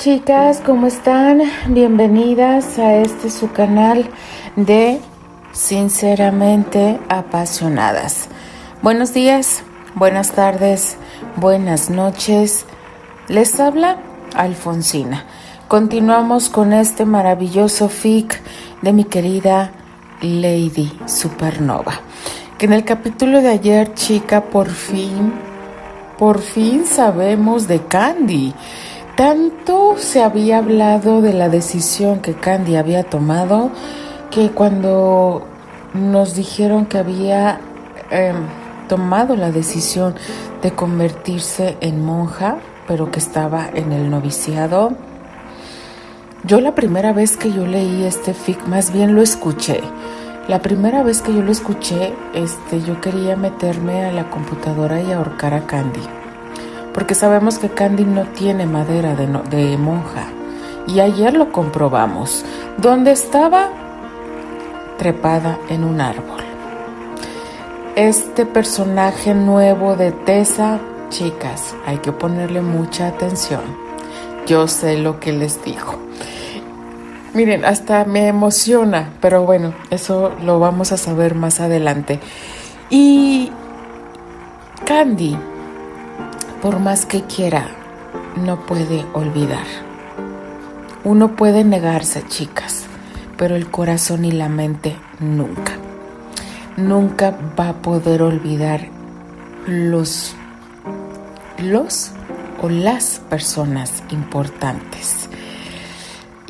Chicas, ¿cómo están? Bienvenidas a este su canal de Sinceramente Apasionadas. Buenos días, buenas tardes, buenas noches. Les habla Alfonsina. Continuamos con este maravilloso fic de mi querida Lady Supernova. Que en el capítulo de ayer, chica, por fin, por fin sabemos de Candy. Tanto se había hablado de la decisión que Candy había tomado que cuando nos dijeron que había em, tomado la decisión de convertirse en monja, pero que estaba en el noviciado, yo la primera vez que yo leí este fic, más bien lo escuché. La primera vez que yo lo escuché, este, yo quería meterme a la computadora y ahorcar a Candy. Porque sabemos que Candy no tiene madera de, monja. Y ayer lo comprobamos. Donde estaba trepada en un árbol. Este personaje nuevo de Tessa, chicas, hay que ponerle mucha atención. Yo sé lo que les digo. Miren, hasta me emociona, pero bueno, eso lo vamos a saber más adelante. Y Candy, por más que quiera, no puede olvidar. Uno puede negarse, chicas, pero el corazón y la mente nunca. Nunca va a poder olvidar los los o las personas importantes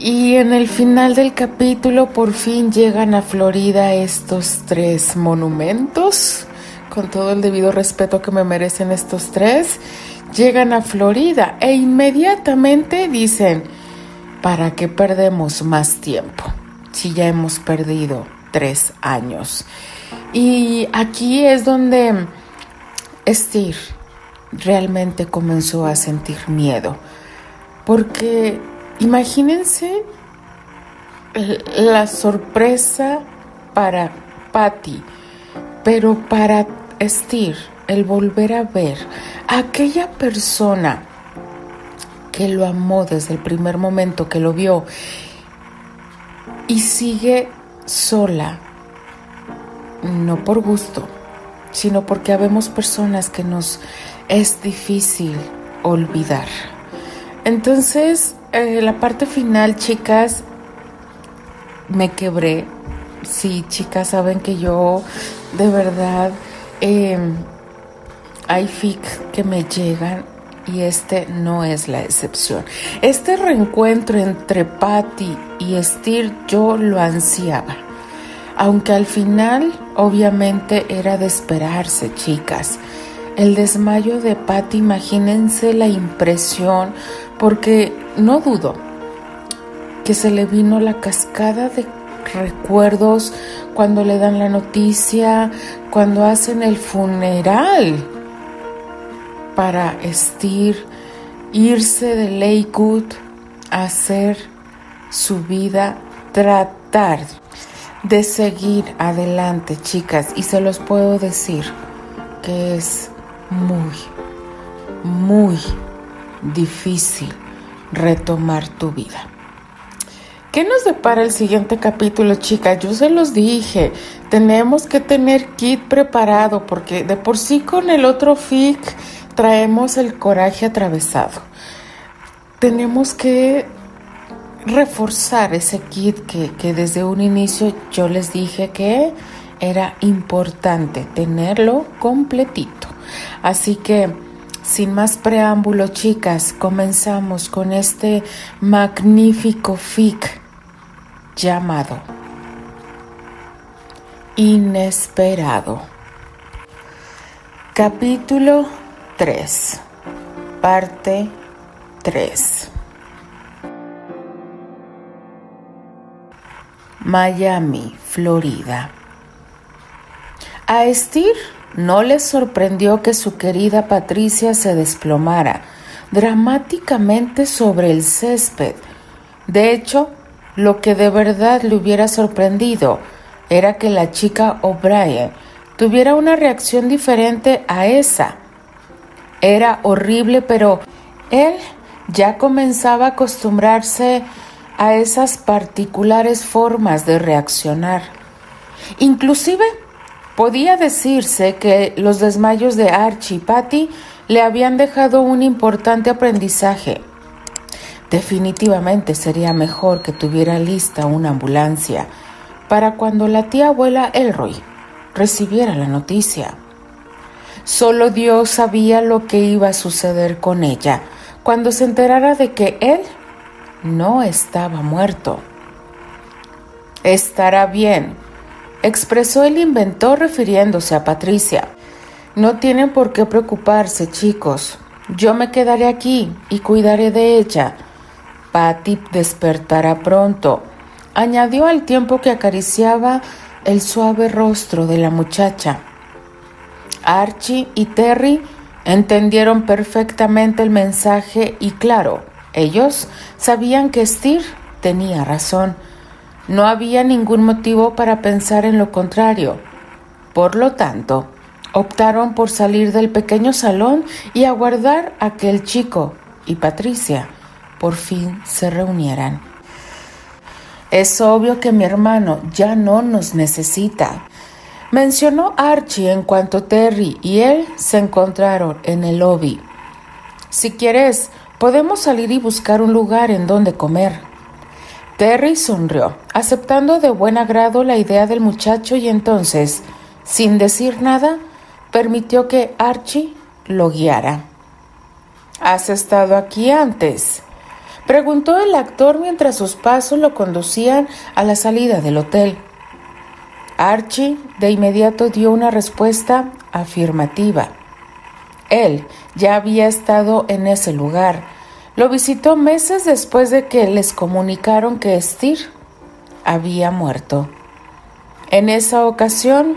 y en el final del capítulo por fin llegan a Florida estos tres monumentos, con todo el debido respeto que me merecen estos tres, llegan a Florida e inmediatamente dicen, ¿para qué perdemos más tiempo si ya hemos perdido tres años? Y aquí es donde Steve realmente comenzó a sentir miedo, porque Imagínense la sorpresa para Patty, pero para Steve, el volver a ver a aquella persona que lo amó desde el primer momento que lo vio y sigue sola, no por gusto, sino porque habemos personas que nos es difícil olvidar. Entonces, eh, la parte final, chicas, me quebré. Sí, chicas, saben que yo de verdad em, hay fic que me llegan y este no es la excepción. Este reencuentro entre Patty y Steve yo lo ansiaba. Aunque al final obviamente era de esperarse, chicas. El desmayo de Patty, imagínense la impresión, porque no dudo que se le vino la cascada de recuerdos cuando le dan la noticia, cuando hacen el funeral para estir, irse de Lakewood a hacer su vida, tratar de seguir adelante, chicas, y se los puedo decir que es muy, muy difícil retomar tu vida. ¿Qué nos depara el siguiente capítulo, chicas? Yo se los dije, tenemos que tener kit preparado porque de por sí con el otro FIC traemos el coraje atravesado. Tenemos que reforzar ese kit que, que desde un inicio yo les dije que era importante tenerlo completito. Así que sin más preámbulo, chicas, comenzamos con este magnífico fic llamado Inesperado. Capítulo 3. Parte 3. Miami, Florida. A Estir no les sorprendió que su querida Patricia se desplomara dramáticamente sobre el césped. De hecho, lo que de verdad le hubiera sorprendido era que la chica O'Brien tuviera una reacción diferente a esa. Era horrible, pero él ya comenzaba a acostumbrarse a esas particulares formas de reaccionar. Inclusive podía decirse que los desmayos de Archie y Patty le habían dejado un importante aprendizaje. Definitivamente sería mejor que tuviera lista una ambulancia para cuando la tía abuela Elroy recibiera la noticia. Solo Dios sabía lo que iba a suceder con ella cuando se enterara de que él no estaba muerto. Estará bien, expresó el inventor refiriéndose a Patricia. No tienen por qué preocuparse, chicos. Yo me quedaré aquí y cuidaré de ella. Patty despertará pronto, añadió al tiempo que acariciaba el suave rostro de la muchacha. Archie y Terry entendieron perfectamente el mensaje y claro, ellos sabían que Steer tenía razón. No había ningún motivo para pensar en lo contrario. Por lo tanto, optaron por salir del pequeño salón y aguardar a que el chico y Patricia por fin se reunieran. Es obvio que mi hermano ya no nos necesita, mencionó Archie en cuanto Terry y él se encontraron en el lobby. Si quieres, podemos salir y buscar un lugar en donde comer. Terry sonrió, aceptando de buen agrado la idea del muchacho y entonces, sin decir nada, permitió que Archie lo guiara. ¿Has estado aquí antes? Preguntó el actor mientras sus pasos lo conducían a la salida del hotel. Archie de inmediato dio una respuesta afirmativa. Él ya había estado en ese lugar. Lo visitó meses después de que les comunicaron que Steer había muerto. En esa ocasión,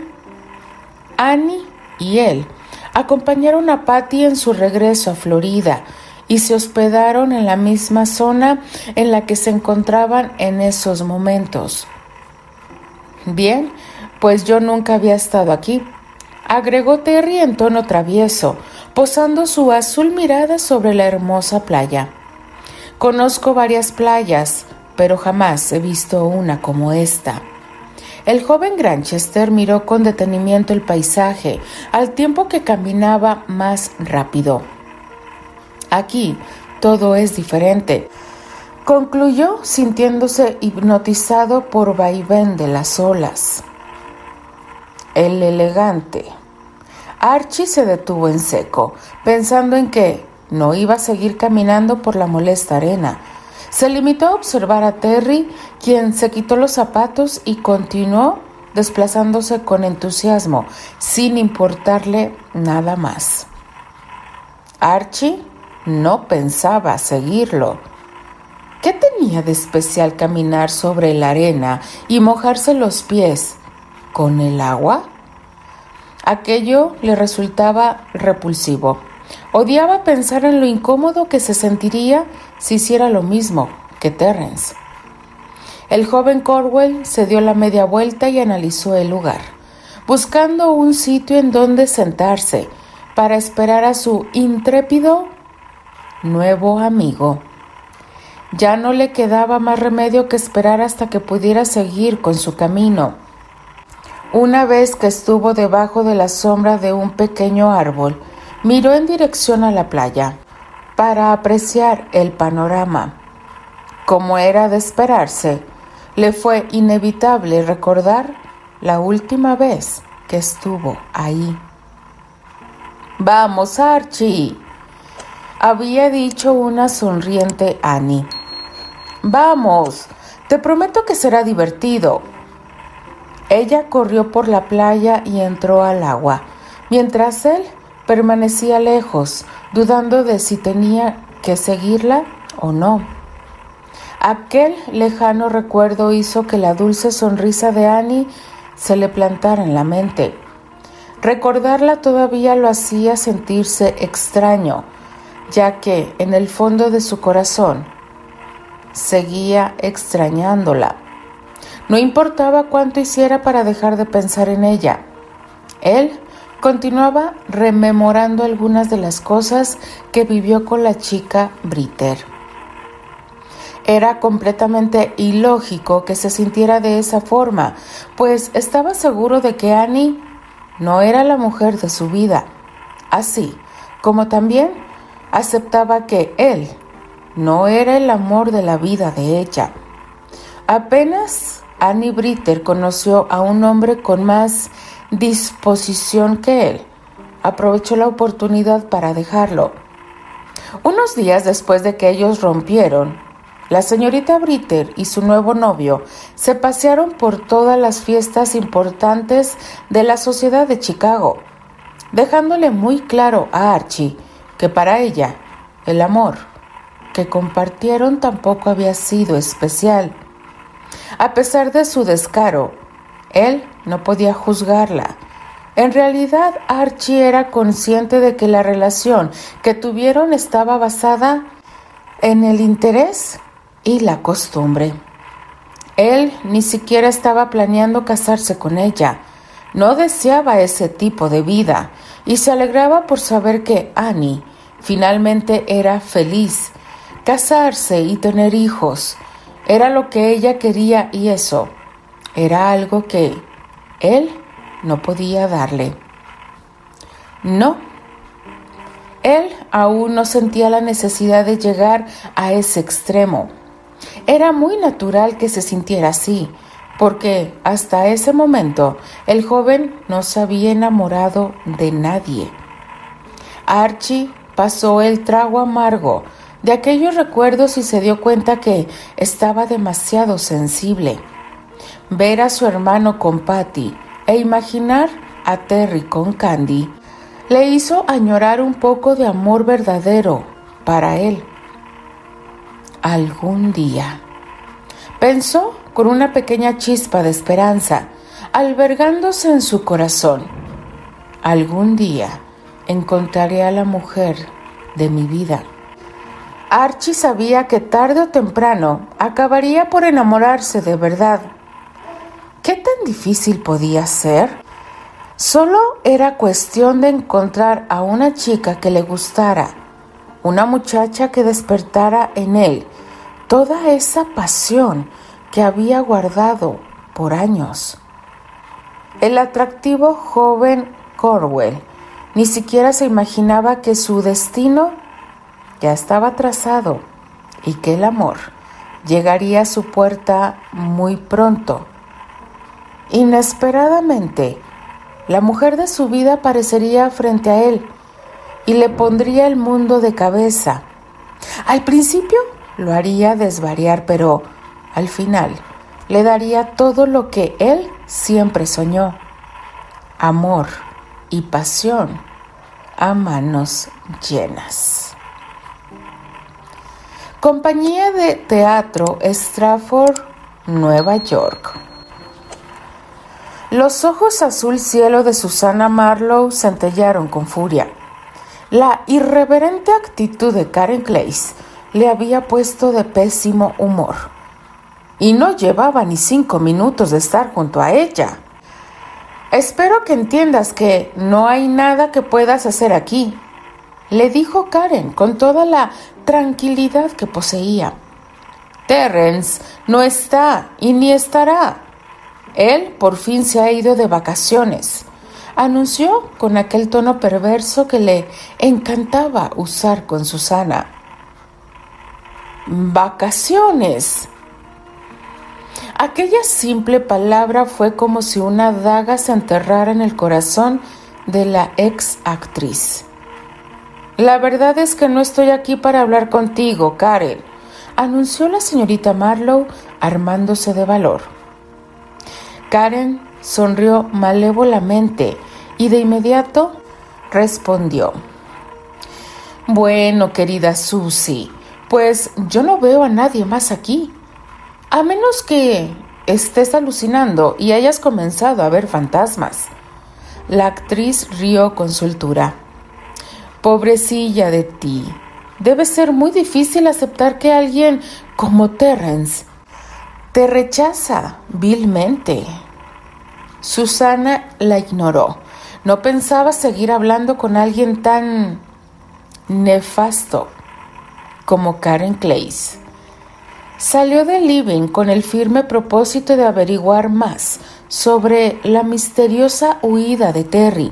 Annie y él acompañaron a Patty en su regreso a Florida y se hospedaron en la misma zona en la que se encontraban en esos momentos. Bien, pues yo nunca había estado aquí, agregó Terry en tono travieso, posando su azul mirada sobre la hermosa playa. Conozco varias playas, pero jamás he visto una como esta. El joven Granchester miró con detenimiento el paisaje, al tiempo que caminaba más rápido. Aquí todo es diferente, concluyó sintiéndose hipnotizado por vaivén de las olas. El elegante. Archie se detuvo en seco, pensando en que no iba a seguir caminando por la molesta arena, se limitó a observar a Terry, quien se quitó los zapatos y continuó desplazándose con entusiasmo, sin importarle nada más. Archie no pensaba seguirlo. ¿Qué tenía de especial caminar sobre la arena y mojarse los pies con el agua? Aquello le resultaba repulsivo. Odiaba pensar en lo incómodo que se sentiría si hiciera lo mismo que Terrence. El joven Corwell se dio la media vuelta y analizó el lugar, buscando un sitio en donde sentarse para esperar a su intrépido nuevo amigo. Ya no le quedaba más remedio que esperar hasta que pudiera seguir con su camino. Una vez que estuvo debajo de la sombra de un pequeño árbol, Miró en dirección a la playa para apreciar el panorama. Como era de esperarse, le fue inevitable recordar la última vez que estuvo ahí. Vamos, Archie, había dicho una sonriente Annie. Vamos, te prometo que será divertido. Ella corrió por la playa y entró al agua, mientras él Permanecía lejos, dudando de si tenía que seguirla o no. Aquel lejano recuerdo hizo que la dulce sonrisa de Annie se le plantara en la mente. Recordarla todavía lo hacía sentirse extraño, ya que en el fondo de su corazón seguía extrañándola. No importaba cuánto hiciera para dejar de pensar en ella. Él continuaba rememorando algunas de las cosas que vivió con la chica Britter. Era completamente ilógico que se sintiera de esa forma, pues estaba seguro de que Annie no era la mujer de su vida, así como también aceptaba que él no era el amor de la vida de ella. Apenas Annie Britter conoció a un hombre con más disposición que él. Aprovechó la oportunidad para dejarlo. Unos días después de que ellos rompieron, la señorita Britter y su nuevo novio se pasearon por todas las fiestas importantes de la sociedad de Chicago, dejándole muy claro a Archie que para ella el amor que compartieron tampoco había sido especial. A pesar de su descaro, él no podía juzgarla. En realidad, Archie era consciente de que la relación que tuvieron estaba basada en el interés y la costumbre. Él ni siquiera estaba planeando casarse con ella. No deseaba ese tipo de vida y se alegraba por saber que Annie finalmente era feliz. Casarse y tener hijos era lo que ella quería y eso era algo que él no podía darle. No, él aún no sentía la necesidad de llegar a ese extremo. Era muy natural que se sintiera así, porque hasta ese momento el joven no se había enamorado de nadie. Archie pasó el trago amargo de aquellos recuerdos y se dio cuenta que estaba demasiado sensible. Ver a su hermano con Patty e imaginar a Terry con Candy le hizo añorar un poco de amor verdadero para él. Algún día. Pensó con una pequeña chispa de esperanza, albergándose en su corazón. Algún día encontraré a la mujer de mi vida. Archie sabía que tarde o temprano acabaría por enamorarse de verdad. ¿Qué tan difícil podía ser? Solo era cuestión de encontrar a una chica que le gustara, una muchacha que despertara en él toda esa pasión que había guardado por años. El atractivo joven Corwell ni siquiera se imaginaba que su destino ya estaba trazado y que el amor llegaría a su puerta muy pronto Inesperadamente, la mujer de su vida aparecería frente a él y le pondría el mundo de cabeza. Al principio lo haría desvariar, pero al final le daría todo lo que él siempre soñó. Amor y pasión a manos llenas. Compañía de Teatro Stratford, Nueva York. Los ojos azul cielo de Susana Marlowe centellaron con furia. La irreverente actitud de Karen Clays le había puesto de pésimo humor. Y no llevaba ni cinco minutos de estar junto a ella. Espero que entiendas que no hay nada que puedas hacer aquí, le dijo Karen con toda la tranquilidad que poseía. Terrence no está y ni estará. Él por fin se ha ido de vacaciones, anunció con aquel tono perverso que le encantaba usar con Susana. Vacaciones. Aquella simple palabra fue como si una daga se enterrara en el corazón de la ex actriz. La verdad es que no estoy aquí para hablar contigo, Karen, anunció la señorita Marlowe armándose de valor. Karen sonrió malévolamente y de inmediato respondió. Bueno, querida Susie, pues yo no veo a nadie más aquí. A menos que estés alucinando y hayas comenzado a ver fantasmas. La actriz rió con soltura. Pobrecilla de ti. Debe ser muy difícil aceptar que alguien como Terrence te rechaza vilmente. Susana la ignoró. No pensaba seguir hablando con alguien tan nefasto como Karen Clays. Salió del living con el firme propósito de averiguar más sobre la misteriosa huida de Terry.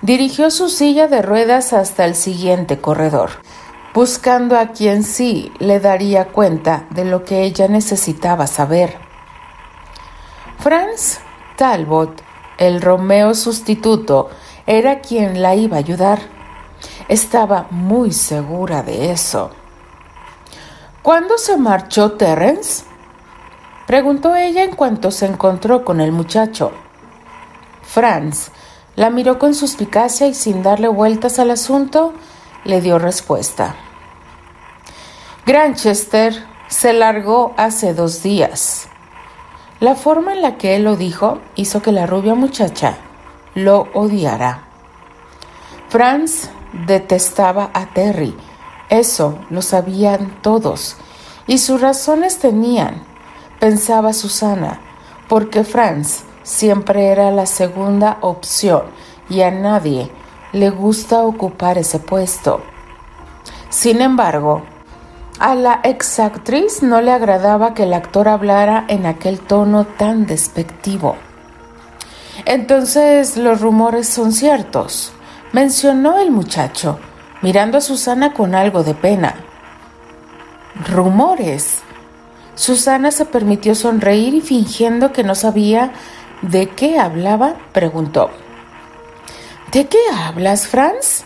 Dirigió su silla de ruedas hasta el siguiente corredor, buscando a quien sí le daría cuenta de lo que ella necesitaba saber. Franz Talbot, el Romeo sustituto, era quien la iba a ayudar. Estaba muy segura de eso. ¿Cuándo se marchó Terence? Preguntó ella en cuanto se encontró con el muchacho. Franz la miró con suspicacia y sin darle vueltas al asunto, le dio respuesta. Granchester se largó hace dos días. La forma en la que él lo dijo hizo que la rubia muchacha lo odiara. Franz detestaba a Terry eso lo sabían todos. Y sus razones tenían, pensaba Susana, porque Franz siempre era la segunda opción y a nadie le gusta ocupar ese puesto. Sin embargo, a la exactriz no le agradaba que el actor hablara en aquel tono tan despectivo. Entonces los rumores son ciertos, mencionó el muchacho mirando a Susana con algo de pena. Rumores. Susana se permitió sonreír y fingiendo que no sabía de qué hablaba, preguntó. ¿De qué hablas, Franz?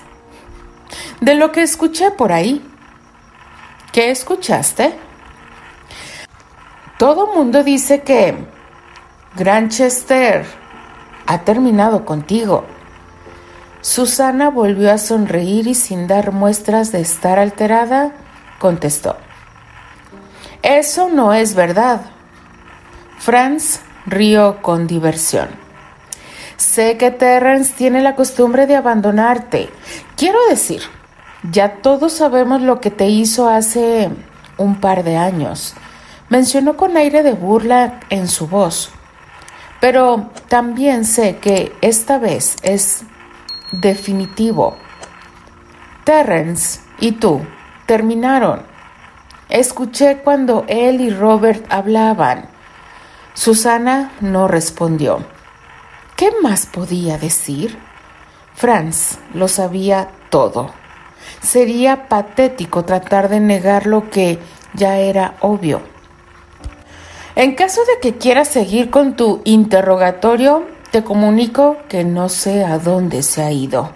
De lo que escuché por ahí. ¿Qué escuchaste? Todo mundo dice que Granchester ha terminado contigo. Susana volvió a sonreír y sin dar muestras de estar alterada, contestó. Eso no es verdad. Franz rió con diversión. Sé que Terrence tiene la costumbre de abandonarte. Quiero decir, ya todos sabemos lo que te hizo hace un par de años. Mencionó con aire de burla en su voz. Pero también sé que esta vez es definitivo. Terrence y tú terminaron. Escuché cuando él y Robert hablaban. Susana no respondió. ¿Qué más podía decir? Franz lo sabía todo. Sería patético tratar de negar lo que ya era obvio. En caso de que quieras seguir con tu interrogatorio, te comunico que no sé a dónde se ha ido.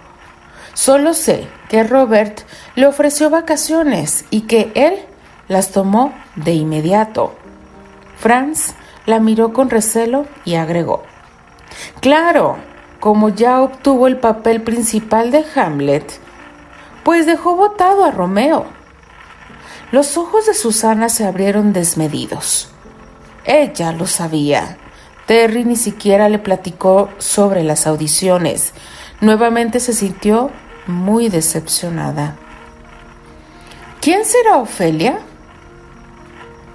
Solo sé que Robert le ofreció vacaciones y que él las tomó de inmediato. Franz la miró con recelo y agregó, Claro, como ya obtuvo el papel principal de Hamlet, pues dejó votado a Romeo. Los ojos de Susana se abrieron desmedidos. Ella lo sabía. Terry ni siquiera le platicó sobre las audiciones. Nuevamente se sintió muy decepcionada. ¿Quién será Ofelia?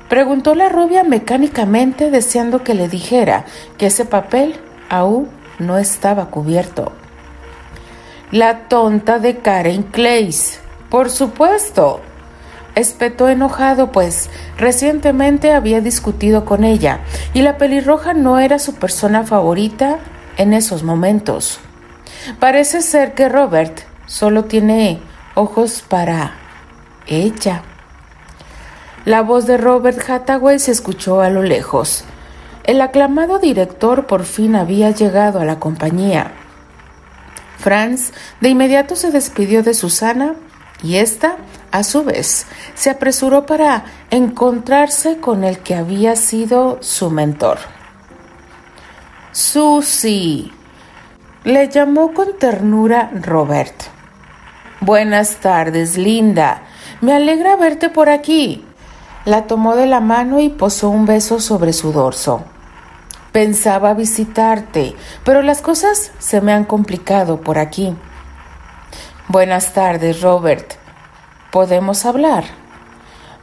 Preguntó la rubia mecánicamente deseando que le dijera que ese papel aún no estaba cubierto. La tonta de Karen Clays. Por supuesto, espetó enojado, pues recientemente había discutido con ella y la pelirroja no era su persona favorita en esos momentos. Parece ser que Robert solo tiene ojos para ella. La voz de Robert Hathaway se escuchó a lo lejos. El aclamado director por fin había llegado a la compañía. Franz de inmediato se despidió de Susana y ésta, a su vez, se apresuró para encontrarse con el que había sido su mentor. Susie, le llamó con ternura Robert. Buenas tardes, linda. Me alegra verte por aquí. La tomó de la mano y posó un beso sobre su dorso. Pensaba visitarte, pero las cosas se me han complicado por aquí. Buenas tardes, Robert. ¿Podemos hablar?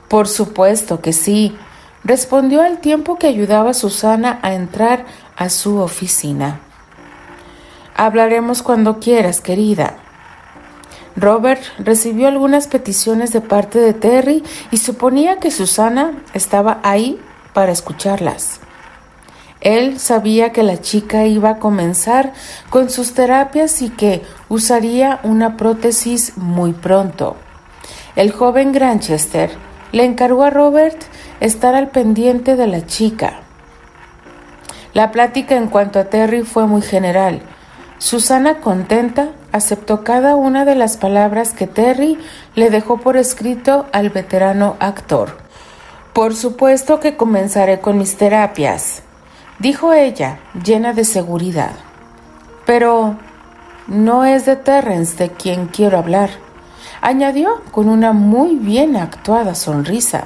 Por supuesto que sí, respondió al tiempo que ayudaba a Susana a entrar a su oficina. Hablaremos cuando quieras, querida. Robert recibió algunas peticiones de parte de Terry y suponía que Susana estaba ahí para escucharlas. Él sabía que la chica iba a comenzar con sus terapias y que usaría una prótesis muy pronto. El joven Granchester le encargó a Robert estar al pendiente de la chica. La plática en cuanto a Terry fue muy general. Susana, contenta, aceptó cada una de las palabras que Terry le dejó por escrito al veterano actor. Por supuesto que comenzaré con mis terapias, dijo ella, llena de seguridad. Pero no es de Terrence de quien quiero hablar, añadió con una muy bien actuada sonrisa.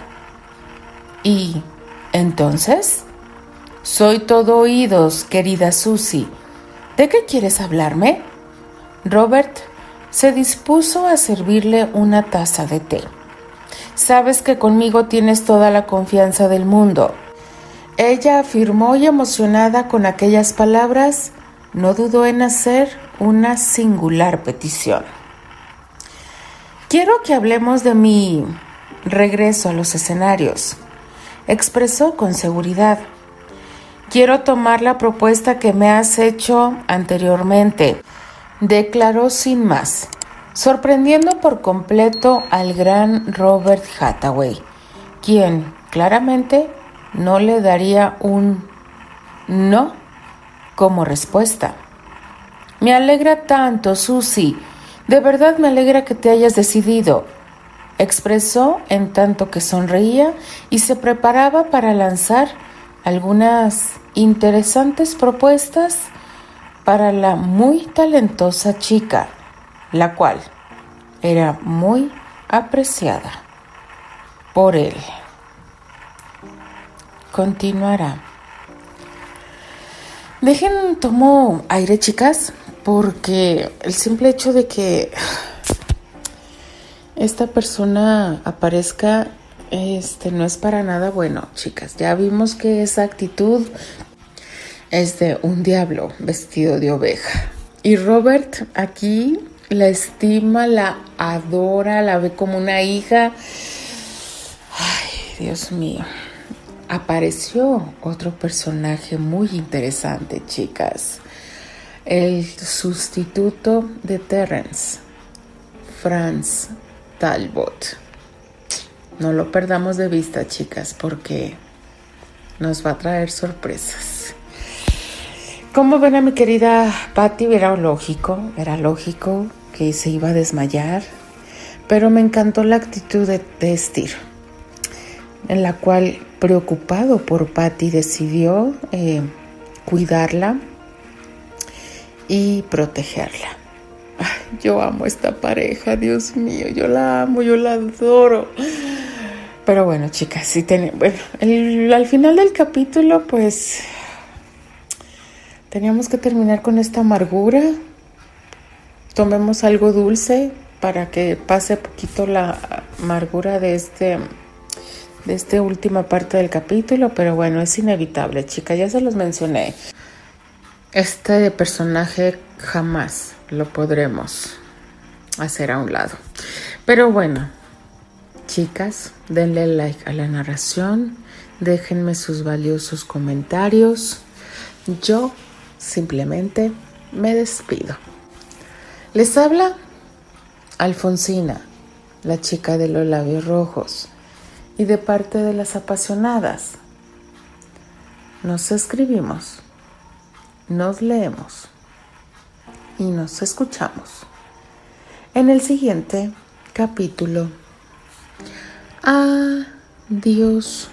¿Y entonces? Soy todo oídos, querida Susie. ¿De qué quieres hablarme? Robert se dispuso a servirle una taza de té. Sabes que conmigo tienes toda la confianza del mundo. Ella afirmó y emocionada con aquellas palabras, no dudó en hacer una singular petición. Quiero que hablemos de mi regreso a los escenarios, expresó con seguridad. Quiero tomar la propuesta que me has hecho anteriormente declaró sin más, sorprendiendo por completo al gran Robert Hathaway, quien claramente no le daría un no como respuesta. Me alegra tanto, Susie. De verdad me alegra que te hayas decidido, expresó en tanto que sonreía y se preparaba para lanzar algunas interesantes propuestas para la muy talentosa chica, la cual era muy apreciada por él. Continuará. Dejen, tomo aire, chicas, porque el simple hecho de que esta persona aparezca este no es para nada bueno, chicas. Ya vimos que esa actitud es de un diablo vestido de oveja. Y Robert aquí la estima, la adora, la ve como una hija. Ay, Dios mío. Apareció otro personaje muy interesante, chicas. El sustituto de Terrence, Franz Talbot. No lo perdamos de vista, chicas, porque nos va a traer sorpresas. Como ven a mi querida Patty, era lógico, era lógico que se iba a desmayar, pero me encantó la actitud de, de en la cual, preocupado por Patty, decidió eh, cuidarla y protegerla. yo amo esta pareja, Dios mío, yo la amo, yo la adoro. Pero bueno, chicas, sí bueno, al final del capítulo, pues Teníamos que terminar con esta amargura. Tomemos algo dulce para que pase poquito la amargura de este de esta última parte del capítulo, pero bueno, es inevitable, chicas, ya se los mencioné. Este personaje jamás lo podremos hacer a un lado. Pero bueno, chicas, denle like a la narración, déjenme sus valiosos comentarios. Yo simplemente me despido. Les habla Alfonsina, la chica de los labios rojos, y de parte de las apasionadas. Nos escribimos, nos leemos y nos escuchamos en el siguiente capítulo. Adiós.